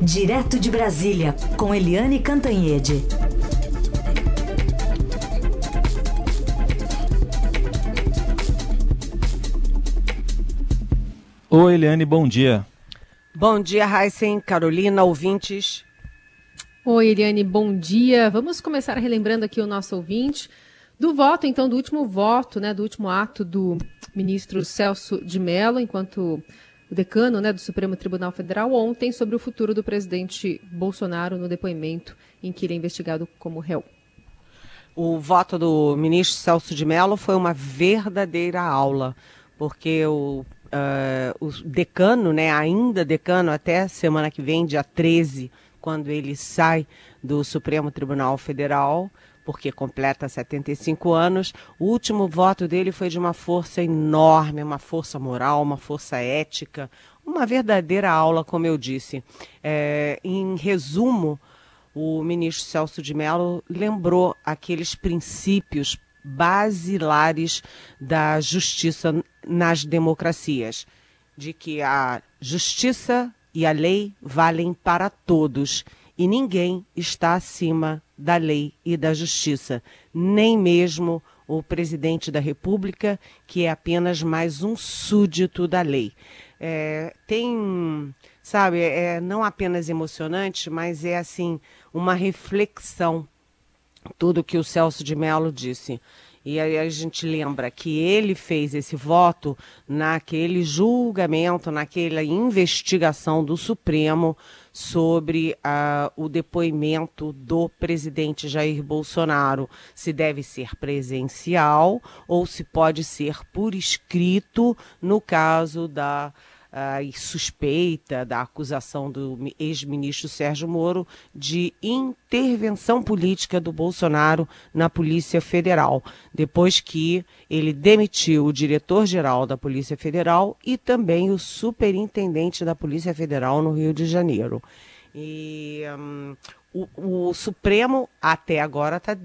Direto de Brasília, com Eliane Cantanhede. Oi, Eliane, bom dia. Bom dia, Heisen, Carolina, ouvintes. Oi, Eliane, bom dia. Vamos começar relembrando aqui o nosso ouvinte do voto, então, do último voto, né, do último ato do ministro Celso de Mello, enquanto o decano né, do Supremo Tribunal Federal ontem sobre o futuro do presidente Bolsonaro no depoimento em que ele é investigado como réu. O voto do ministro Celso de Mello foi uma verdadeira aula, porque o, uh, o decano, né, ainda decano, até semana que vem, dia 13, quando ele sai do Supremo Tribunal Federal, porque completa 75 anos. O último voto dele foi de uma força enorme, uma força moral, uma força ética, uma verdadeira aula, como eu disse. É, em resumo, o ministro Celso de Mello lembrou aqueles princípios basilares da justiça nas democracias, de que a justiça e a lei valem para todos e ninguém está acima da lei e da justiça, nem mesmo o presidente da República, que é apenas mais um súdito da lei. É, tem, sabe, é não apenas emocionante, mas é assim uma reflexão tudo que o Celso de Mello disse. E aí a gente lembra que ele fez esse voto naquele julgamento, naquela investigação do Supremo sobre uh, o depoimento do presidente Jair Bolsonaro, se deve ser presencial ou se pode ser por escrito, no caso da uh, suspeita da acusação do ex-ministro Sérgio Moro de intervenção política do Bolsonaro na Polícia Federal, depois que ele demitiu o diretor-geral da Polícia Federal e também o superintendente da Polícia Federal no Rio de Janeiro. E um, o, o Supremo até agora está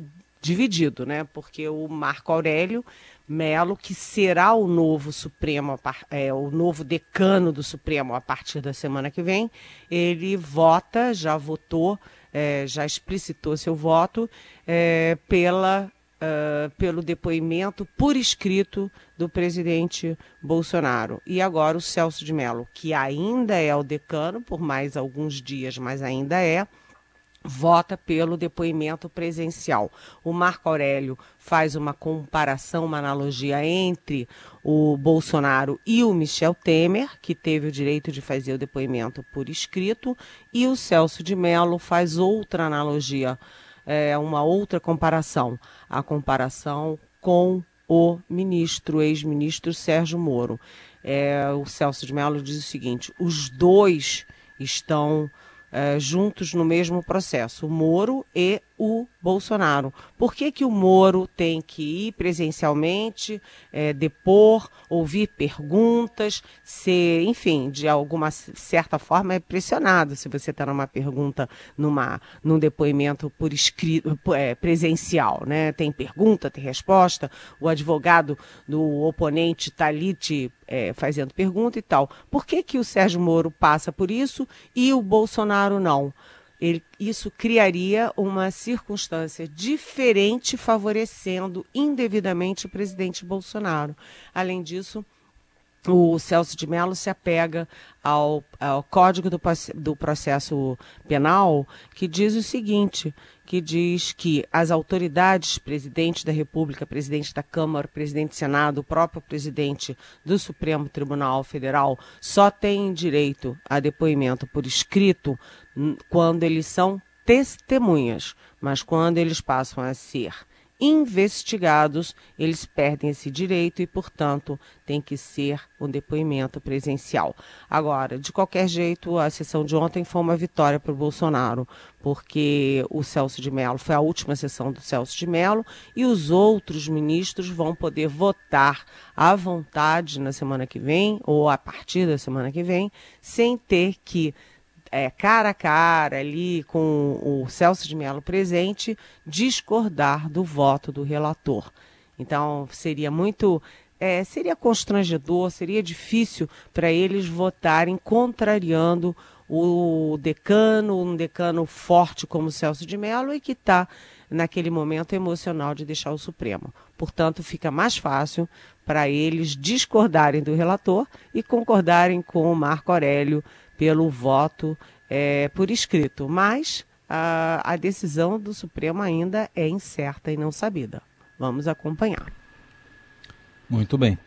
dividido, né? Porque o Marco Aurélio Melo, que será o novo Supremo, é, o novo decano do Supremo a partir da semana que vem, ele vota, já votou, é, já explicitou seu voto é, pela, uh, pelo depoimento por escrito do presidente Bolsonaro. E agora o Celso de Mello, que ainda é o decano, por mais alguns dias, mas ainda é vota pelo depoimento presencial. O Marco Aurélio faz uma comparação, uma analogia entre o Bolsonaro e o Michel Temer, que teve o direito de fazer o depoimento por escrito, e o Celso de Mello faz outra analogia, é, uma outra comparação, a comparação com o ministro, ex-ministro Sérgio Moro. É, o Celso de Mello diz o seguinte: os dois estão uh, juntos no mesmo processo, Moro e o Bolsonaro. Por que, que o Moro tem que ir presencialmente, é, depor, ouvir perguntas, ser, enfim, de alguma certa forma é pressionado se você está numa pergunta, numa, num depoimento por escrito, é, presencial, né? Tem pergunta, tem resposta, o advogado do oponente está ali te é, fazendo pergunta e tal. Por que, que o Sérgio Moro passa por isso e o Bolsonaro não? Ele, isso criaria uma circunstância diferente, favorecendo indevidamente o presidente Bolsonaro. Além disso, o Celso de Mello se apega ao, ao Código do, do, Processo Penal, que diz o seguinte: que diz que as autoridades, presidente da República, presidente da Câmara, presidente do Senado, o próprio presidente do Supremo Tribunal Federal, só têm direito a depoimento por escrito quando eles são testemunhas, mas quando eles passam a ser investigados, eles perdem esse direito e, portanto, tem que ser um depoimento presencial. Agora, de qualquer jeito, a sessão de ontem foi uma vitória para o Bolsonaro, porque o Celso de Mello foi a última sessão do Celso de Mello e os outros ministros vão poder votar à vontade na semana que vem ou a partir da semana que vem, sem ter que é, cara a cara ali com o Celso de Mello presente, discordar do voto do relator. Então, seria muito é, seria constrangedor, seria difícil para eles votarem contrariando o decano, um decano forte como Celso de Mello e que está naquele momento emocional de deixar o Supremo. Portanto, fica mais fácil para eles discordarem do relator e concordarem com o Marco Aurélio pelo voto é, por escrito. Mas a, a decisão do Supremo ainda é incerta e não sabida. Vamos acompanhar. Muito bem.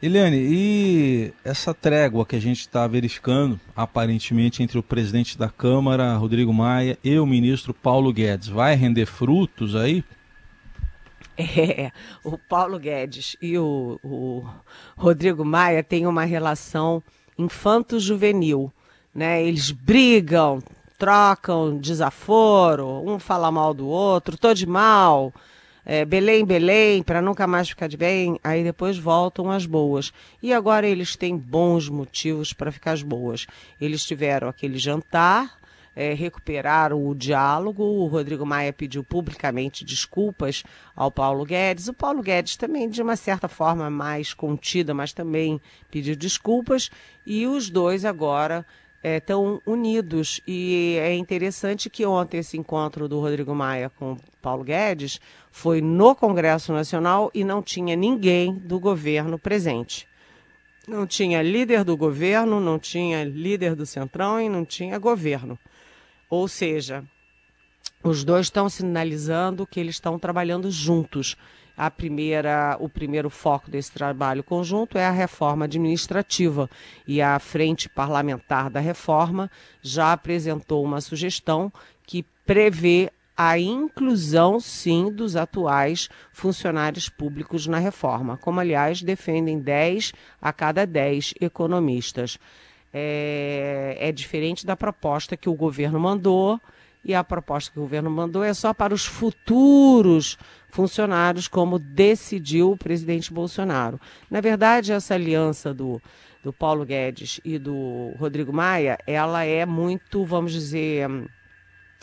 Eliane, e essa trégua que a gente está verificando, aparentemente, entre o presidente da Câmara, Rodrigo Maia, e o ministro Paulo Guedes, vai render frutos aí? É, o Paulo Guedes e o, o Rodrigo Maia têm uma relação infanto-juvenil. Né? Eles brigam, trocam desaforo, um fala mal do outro, tô de mal é, Belém, Belém, para nunca mais ficar de bem, aí depois voltam as boas. E agora eles têm bons motivos para ficar as boas. Eles tiveram aquele jantar, é, recuperaram o diálogo. O Rodrigo Maia pediu publicamente desculpas ao Paulo Guedes. O Paulo Guedes também, de uma certa forma mais contida, mas também pediu desculpas. E os dois agora estão é, unidos. E é interessante que ontem esse encontro do Rodrigo Maia com Paulo Guedes foi no Congresso Nacional e não tinha ninguém do governo presente. Não tinha líder do governo, não tinha líder do Centrão e não tinha governo. Ou seja, os dois estão sinalizando que eles estão trabalhando juntos a primeira, o primeiro foco desse trabalho conjunto é a reforma administrativa e a Frente Parlamentar da Reforma já apresentou uma sugestão que prevê a inclusão, sim, dos atuais funcionários públicos na reforma, como, aliás, defendem 10 a cada 10 economistas. É, é diferente da proposta que o governo mandou e a proposta que o governo mandou é só para os futuros funcionários, como decidiu o presidente Bolsonaro. Na verdade, essa aliança do, do Paulo Guedes e do Rodrigo Maia, ela é muito, vamos dizer,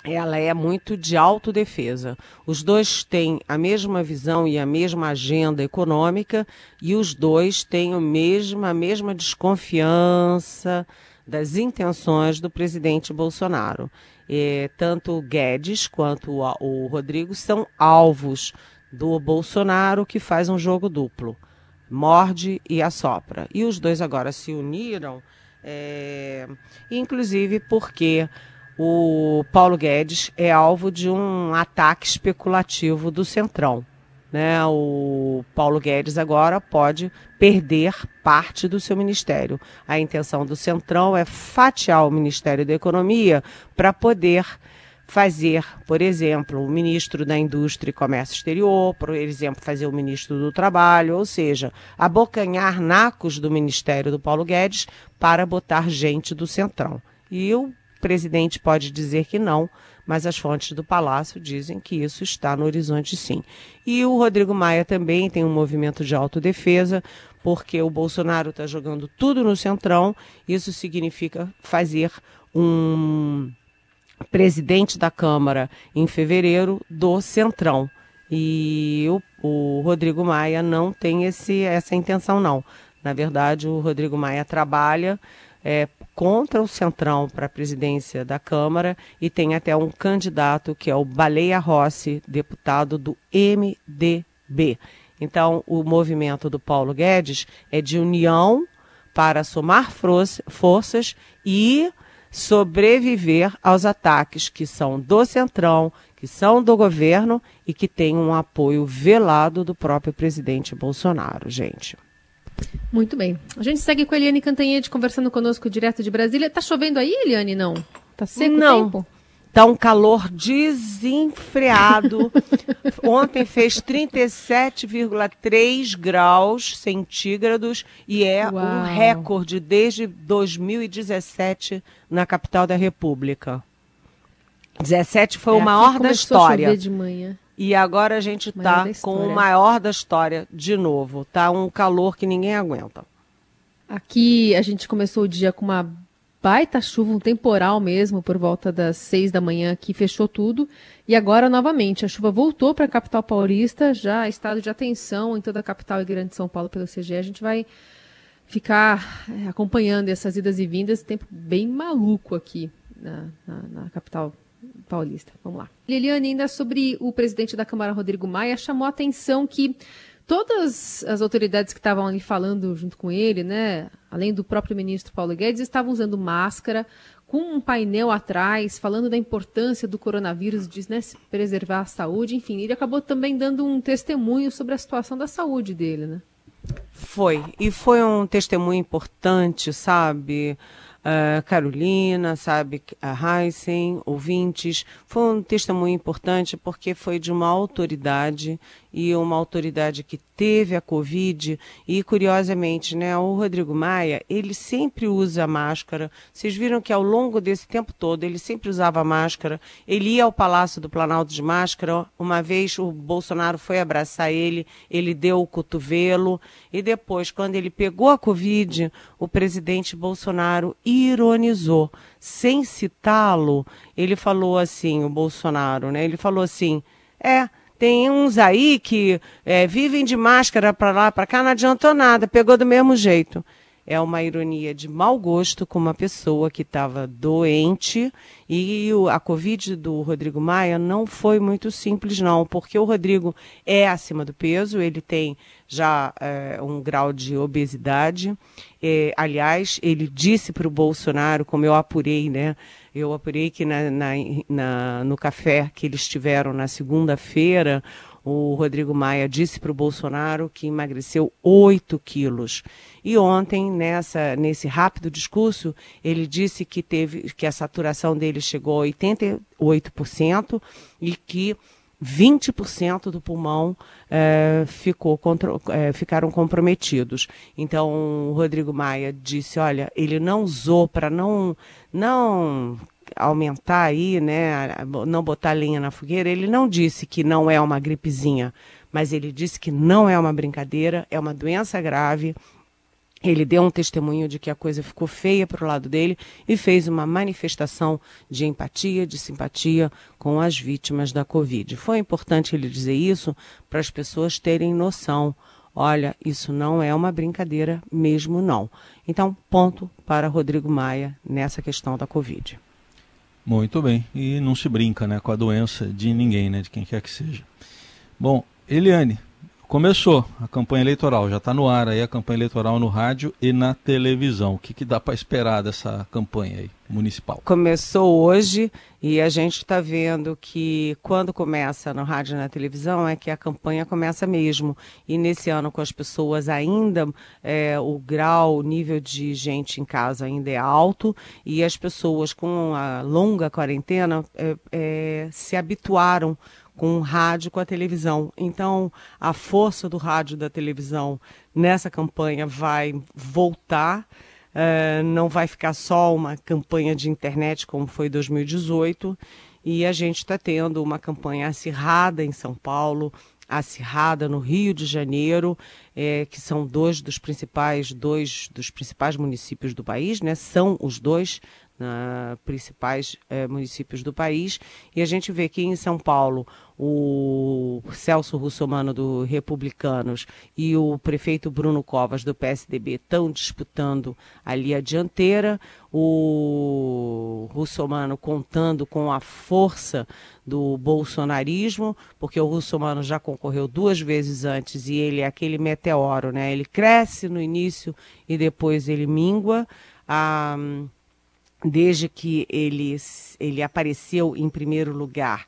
ela é muito de autodefesa. Os dois têm a mesma visão e a mesma agenda econômica e os dois têm a mesma, a mesma desconfiança das intenções do presidente Bolsonaro. É, tanto o Guedes quanto o, o Rodrigo são alvos do Bolsonaro, que faz um jogo duplo. Morde e assopra. E os dois agora se uniram, é, inclusive porque o Paulo Guedes é alvo de um ataque especulativo do Centrão. Né? O Paulo Guedes agora pode perder parte do seu ministério. A intenção do Centrão é fatiar o Ministério da Economia para poder fazer, por exemplo, o ministro da Indústria e Comércio Exterior, por exemplo, fazer o ministro do Trabalho, ou seja, abocanhar nacos do Ministério do Paulo Guedes para botar gente do Centrão. E o presidente pode dizer que não, mas as fontes do Palácio dizem que isso está no horizonte sim. E o Rodrigo Maia também tem um movimento de autodefesa, porque o Bolsonaro está jogando tudo no centrão, isso significa fazer um presidente da Câmara em fevereiro do centrão. E o, o Rodrigo Maia não tem esse, essa intenção, não. Na verdade, o Rodrigo Maia trabalha é, contra o Centrão para a presidência da Câmara e tem até um candidato que é o Baleia Rossi, deputado do MDB. Então, o movimento do Paulo Guedes é de união para somar forças e sobreviver aos ataques que são do Centrão, que são do governo e que têm um apoio velado do próprio presidente Bolsonaro, gente. Muito bem. A gente segue com a Eliane Cantanhede conversando conosco direto de Brasília. Tá chovendo aí, Eliane? Não. Tá seco Não. o tempo? Tá um calor desenfreado. Ontem fez 37,3 graus centígrados e é Uau. um recorde desde 2017 na capital da República. 17 foi é, o maior da história. A chover de manhã. E agora a gente está com o maior da história de novo. Tá um calor que ninguém aguenta. Aqui a gente começou o dia com uma baita chuva, um temporal mesmo, por volta das seis da manhã, que fechou tudo. E agora, novamente, a chuva voltou para a capital paulista, já estado de atenção em toda a capital e grande São Paulo pelo CGE. A gente vai ficar é, acompanhando essas idas e vindas, tempo bem maluco aqui na, na, na capital paulista. Vamos lá. Liliane, ainda sobre o presidente da Câmara, Rodrigo Maia, chamou a atenção que todas as autoridades que estavam ali falando junto com ele, né, além do próprio ministro Paulo Guedes, estavam usando máscara, com um painel atrás, falando da importância do coronavírus, de né, preservar a saúde, enfim, ele acabou também dando um testemunho sobre a situação da saúde dele, né? Foi, e foi um testemunho importante, sabe? Uh, Carolina, sabe, a Heisen, ouvintes. Foi um testemunho importante porque foi de uma autoridade e uma autoridade que teve a Covid e, curiosamente, né, o Rodrigo Maia, ele sempre usa máscara. Vocês viram que ao longo desse tempo todo ele sempre usava máscara. Ele ia ao Palácio do Planalto de máscara. Uma vez o Bolsonaro foi abraçar ele, ele deu o cotovelo e depois, quando ele pegou a Covid, o presidente Bolsonaro ironizou. Sem citá-lo, ele falou assim, o Bolsonaro, né? Ele falou assim: é tem uns aí que é, vivem de máscara para lá, para cá, não adiantou nada, pegou do mesmo jeito. É uma ironia de mau gosto com uma pessoa que estava doente e a Covid do Rodrigo Maia não foi muito simples, não, porque o Rodrigo é acima do peso, ele tem já é, um grau de obesidade. É, aliás, ele disse para o Bolsonaro, como eu apurei, né? Eu apurei que na, na, na, no café que eles tiveram na segunda-feira, o Rodrigo Maia disse para o Bolsonaro que emagreceu 8 quilos. E ontem, nessa, nesse rápido discurso, ele disse que, teve, que a saturação dele chegou a 88% e que 20% do pulmão é, ficou é, ficaram comprometidos. Então, o Rodrigo Maia disse, olha, ele não usou para não, não aumentar aí, né, não botar linha na fogueira, ele não disse que não é uma gripezinha, mas ele disse que não é uma brincadeira, é uma doença grave. Ele deu um testemunho de que a coisa ficou feia para o lado dele e fez uma manifestação de empatia, de simpatia com as vítimas da Covid. Foi importante ele dizer isso para as pessoas terem noção. Olha, isso não é uma brincadeira mesmo não. Então, ponto para Rodrigo Maia nessa questão da Covid. Muito bem. E não se brinca né, com a doença de ninguém, né, de quem quer que seja. Bom, Eliane, começou a campanha eleitoral, já está no ar aí a campanha eleitoral no rádio e na televisão. O que, que dá para esperar dessa campanha aí municipal? Começou hoje e a gente está vendo que quando começa no rádio e na televisão é que a campanha começa mesmo. E nesse ano, com as pessoas ainda, é, o grau, o nível de gente em casa ainda é alto e as pessoas com a longa quarentena é, é, se habituaram com o rádio, com a televisão. Então, a força do rádio e da televisão nessa campanha vai voltar. Uh, não vai ficar só uma campanha de internet como foi 2018. E a gente está tendo uma campanha acirrada em São Paulo, acirrada no Rio de Janeiro, é, que são dois dos principais dois dos principais municípios do país, né? São os dois uh, principais uh, municípios do país. E a gente vê que em São Paulo o Celso Russomano do Republicanos e o prefeito Bruno Covas do PSDB estão disputando ali a dianteira. O Russomano contando com a força do bolsonarismo, porque o Russomano já concorreu duas vezes antes e ele é aquele meteoro, né? Ele cresce no início e depois ele mingua. Ah, desde que ele, ele apareceu em primeiro lugar,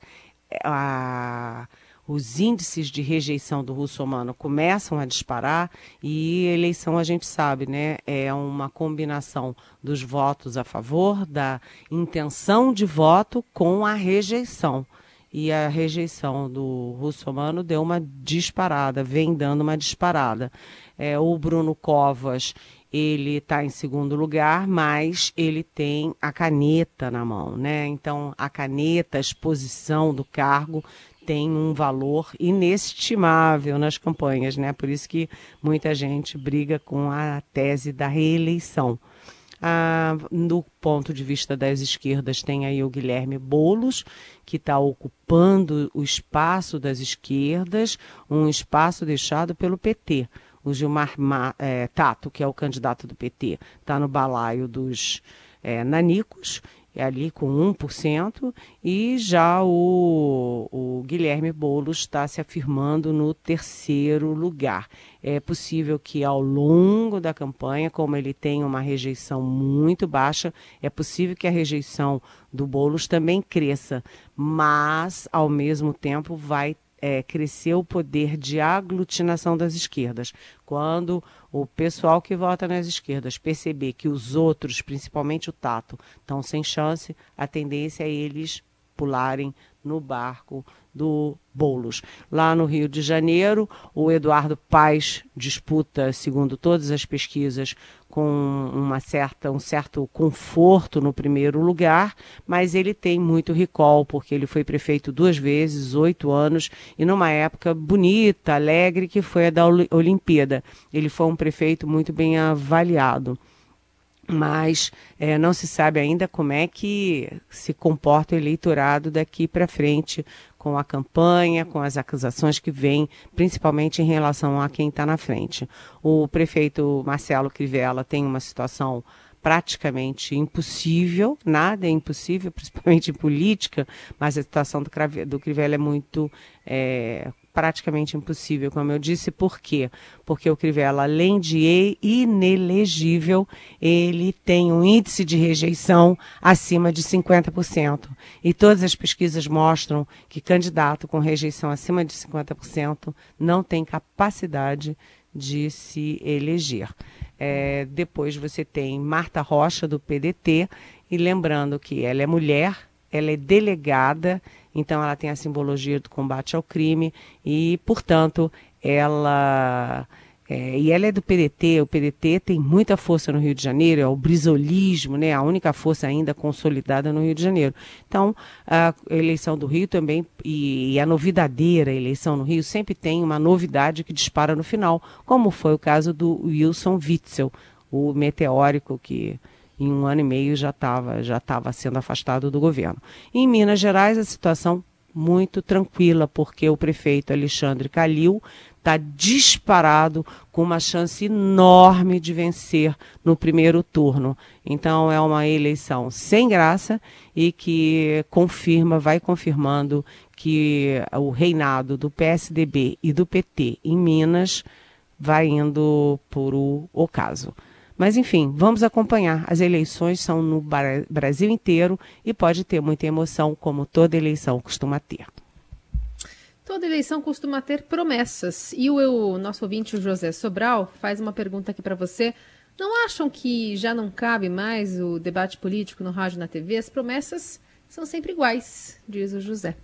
a, os índices de rejeição do russomano começam a disparar e eleição a gente sabe, né, é uma combinação dos votos a favor, da intenção de voto com a rejeição. E a rejeição do russomano deu uma disparada, vem dando uma disparada. É, o Bruno Covas ele está em segundo lugar, mas ele tem a caneta na mão, né? Então, a caneta, a exposição do cargo tem um valor inestimável nas campanhas, né? Por isso que muita gente briga com a tese da reeleição. Ah, do ponto de vista das esquerdas, tem aí o Guilherme Bolos, que está ocupando o espaço das esquerdas, um espaço deixado pelo PT. O Gilmar é, Tato, que é o candidato do PT, está no balaio dos é, nanicos é ali com 1%, e já o, o Guilherme Boulos está se afirmando no terceiro lugar. É possível que ao longo da campanha, como ele tem uma rejeição muito baixa, é possível que a rejeição do Boulos também cresça, mas ao mesmo tempo vai é, crescer o poder de aglutinação das esquerdas. Quando o pessoal que vota nas esquerdas perceber que os outros, principalmente o Tato, estão sem chance, a tendência é eles pularem no barco do Bolos. Lá no Rio de Janeiro, o Eduardo Paes disputa, segundo todas as pesquisas, com uma certa, um certo conforto no primeiro lugar, mas ele tem muito recall, porque ele foi prefeito duas vezes, oito anos, e numa época bonita, alegre, que foi a da Olimpíada. Ele foi um prefeito muito bem avaliado mas é, não se sabe ainda como é que se comporta o eleitorado daqui para frente com a campanha, com as acusações que vêm, principalmente em relação a quem está na frente. O prefeito Marcelo Crivella tem uma situação praticamente impossível, nada é impossível, principalmente em política, mas a situação do, do Crivella é muito é, praticamente impossível, como eu disse. Por quê? Porque o Crivella, além de inelegível, ele tem um índice de rejeição acima de 50%. E todas as pesquisas mostram que candidato com rejeição acima de 50% não tem capacidade de se eleger. É, depois você tem Marta Rocha, do PDT, e lembrando que ela é mulher, ela é delegada então ela tem a simbologia do combate ao crime e, portanto, ela é, e ela é do PDT, o PDT tem muita força no Rio de Janeiro, é o brisolismo, né, a única força ainda consolidada no Rio de Janeiro. Então, a eleição do Rio também, e, e a novidadeira eleição no Rio, sempre tem uma novidade que dispara no final, como foi o caso do Wilson Witzel, o meteórico que em um ano e meio já estava já estava sendo afastado do governo. Em Minas Gerais a situação muito tranquila porque o prefeito Alexandre Calil está disparado com uma chance enorme de vencer no primeiro turno. Então é uma eleição sem graça e que confirma, vai confirmando que o reinado do PSDB e do PT em Minas vai indo por o ocaso. Mas, enfim, vamos acompanhar. As eleições são no Brasil inteiro e pode ter muita emoção, como toda eleição costuma ter. Toda eleição costuma ter promessas. E o, nosso ouvinte, o José Sobral, faz uma pergunta aqui para você. Não acham que já não cabe mais o debate político no rádio e na TV? As promessas são sempre iguais, diz o José.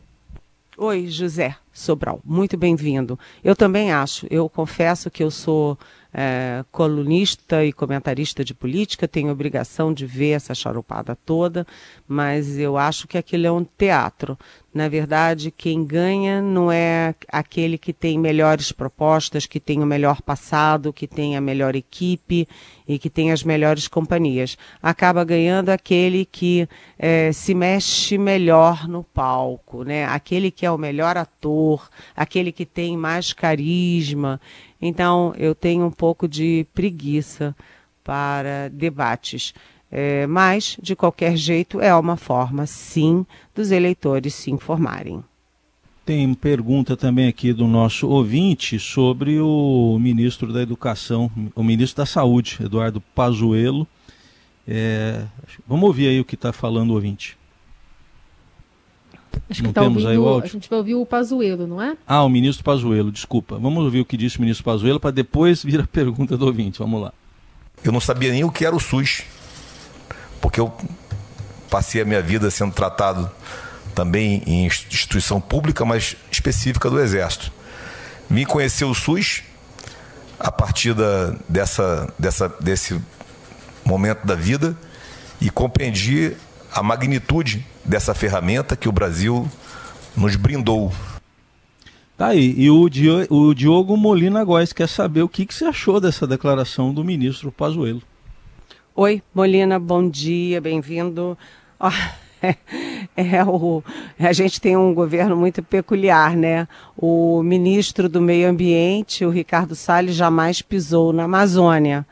Oi, José Sobral, muito bem-vindo. Eu também acho, eu confesso que eu sou é, colunista e comentarista de política, tenho obrigação de ver essa charupada toda, mas eu acho que aquilo é um teatro. Na verdade, quem ganha não é aquele que tem melhores propostas, que tem o melhor passado, que tem a melhor equipe e que tem as melhores companhias. Acaba ganhando aquele que é, se mexe melhor no palco, né? aquele que é o melhor ator, aquele que tem mais carisma. Então, eu tenho um pouco de preguiça para debates. É, mas, de qualquer jeito, é uma forma, sim, dos eleitores se informarem. Tem pergunta também aqui do nosso ouvinte sobre o ministro da Educação, o ministro da Saúde, Eduardo Pazuello. É, vamos ouvir aí o que está falando o ouvinte. Acho não que tá temos ouvindo, aí o áudio? A gente vai ouvir o Pazuello, não é? Ah, o ministro Pazuello, desculpa. Vamos ouvir o que disse o ministro Pazuello para depois vir a pergunta do ouvinte. Vamos lá. Eu não sabia nem o que era o SUS, porque eu passei a minha vida sendo tratado também em instituição pública, mas específica do Exército. Vim conhecer o SUS a partir da, dessa, dessa, desse momento da vida e compreendi a magnitude dessa ferramenta que o Brasil nos brindou. Tá aí. E o, o Diogo Molina Góes quer saber o que, que você achou dessa declaração do ministro Pazuello. Oi, Molina, bom dia, bem-vindo. Oh, é, é, o, a gente tem um governo muito peculiar, né? O ministro do Meio Ambiente, o Ricardo Salles, jamais pisou na Amazônia.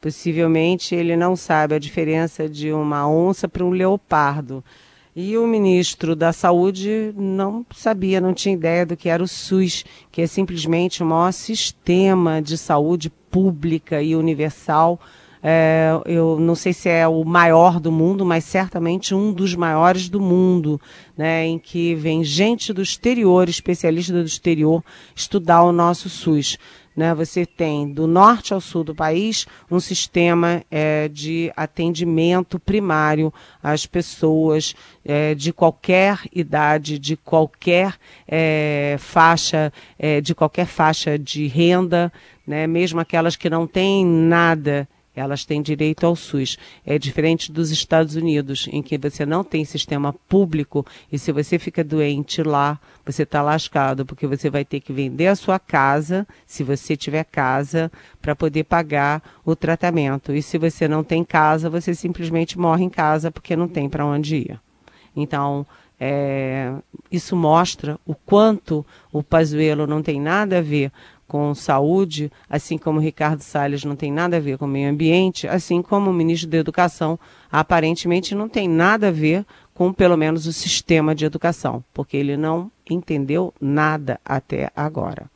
Possivelmente ele não sabe a diferença de uma onça para um leopardo. E o ministro da Saúde não sabia, não tinha ideia do que era o SUS, que é simplesmente o maior sistema de saúde pública e universal. É, eu não sei se é o maior do mundo, mas certamente um dos maiores do mundo, né, em que vem gente do exterior, especialista do exterior, estudar o nosso SUS. Né, você tem do norte ao sul do país um sistema é, de atendimento primário às pessoas é, de qualquer idade, de qualquer é, faixa, é, de qualquer faixa de renda, né, mesmo aquelas que não têm nada elas têm direito ao SUS. É diferente dos Estados Unidos, em que você não tem sistema público e se você fica doente lá, você está lascado, porque você vai ter que vender a sua casa, se você tiver casa, para poder pagar o tratamento. E se você não tem casa, você simplesmente morre em casa porque não tem para onde ir. Então, é, isso mostra o quanto o Pazuello não tem nada a ver com saúde, assim como Ricardo Salles não tem nada a ver com meio ambiente, assim como o ministro da Educação aparentemente não tem nada a ver com pelo menos o sistema de educação, porque ele não entendeu nada até agora.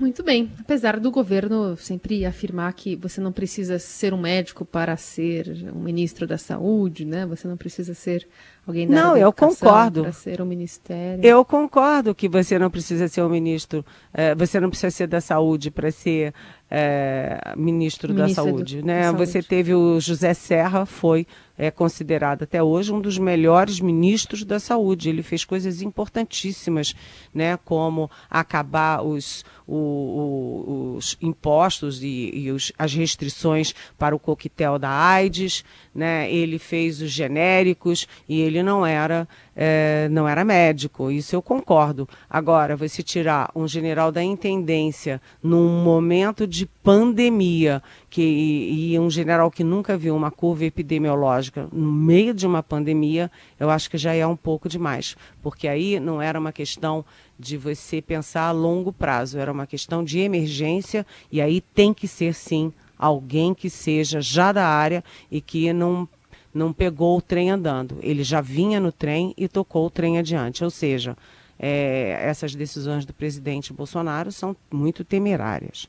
Muito bem. Apesar do governo sempre afirmar que você não precisa ser um médico para ser um ministro da saúde, né? Você não precisa ser alguém da Não, eu concordo. Para ser um ministério. Eu concordo que você não precisa ser um ministro, é, você não precisa ser da saúde para ser é, ministro, ministro, da Saúde, do, né? Da você saúde. teve o José Serra, foi é considerado até hoje um dos melhores ministros da saúde. Ele fez coisas importantíssimas, né, como acabar os, o, o, os impostos e, e os, as restrições para o coquetel da AIDS, né? Ele fez os genéricos e ele não era é, não era médico. Isso eu concordo. Agora, você tirar um general da intendência num momento de pandemia que e um general que nunca viu uma curva epidemiológica no meio de uma pandemia, eu acho que já é um pouco demais, porque aí não era uma questão de você pensar a longo prazo, era uma questão de emergência e aí tem que ser sim alguém que seja já da área e que não, não pegou o trem andando. Ele já vinha no trem e tocou o trem adiante. Ou seja, é, essas decisões do presidente Bolsonaro são muito temerárias.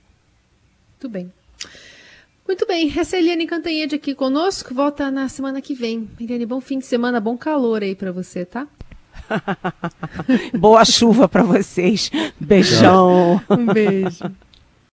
Muito bem. Muito bem, essa é a Eliane Cantanhede aqui conosco, volta na semana que vem. Eliane, bom fim de semana, bom calor aí para você, tá? Boa chuva para vocês. Beijão. um beijo.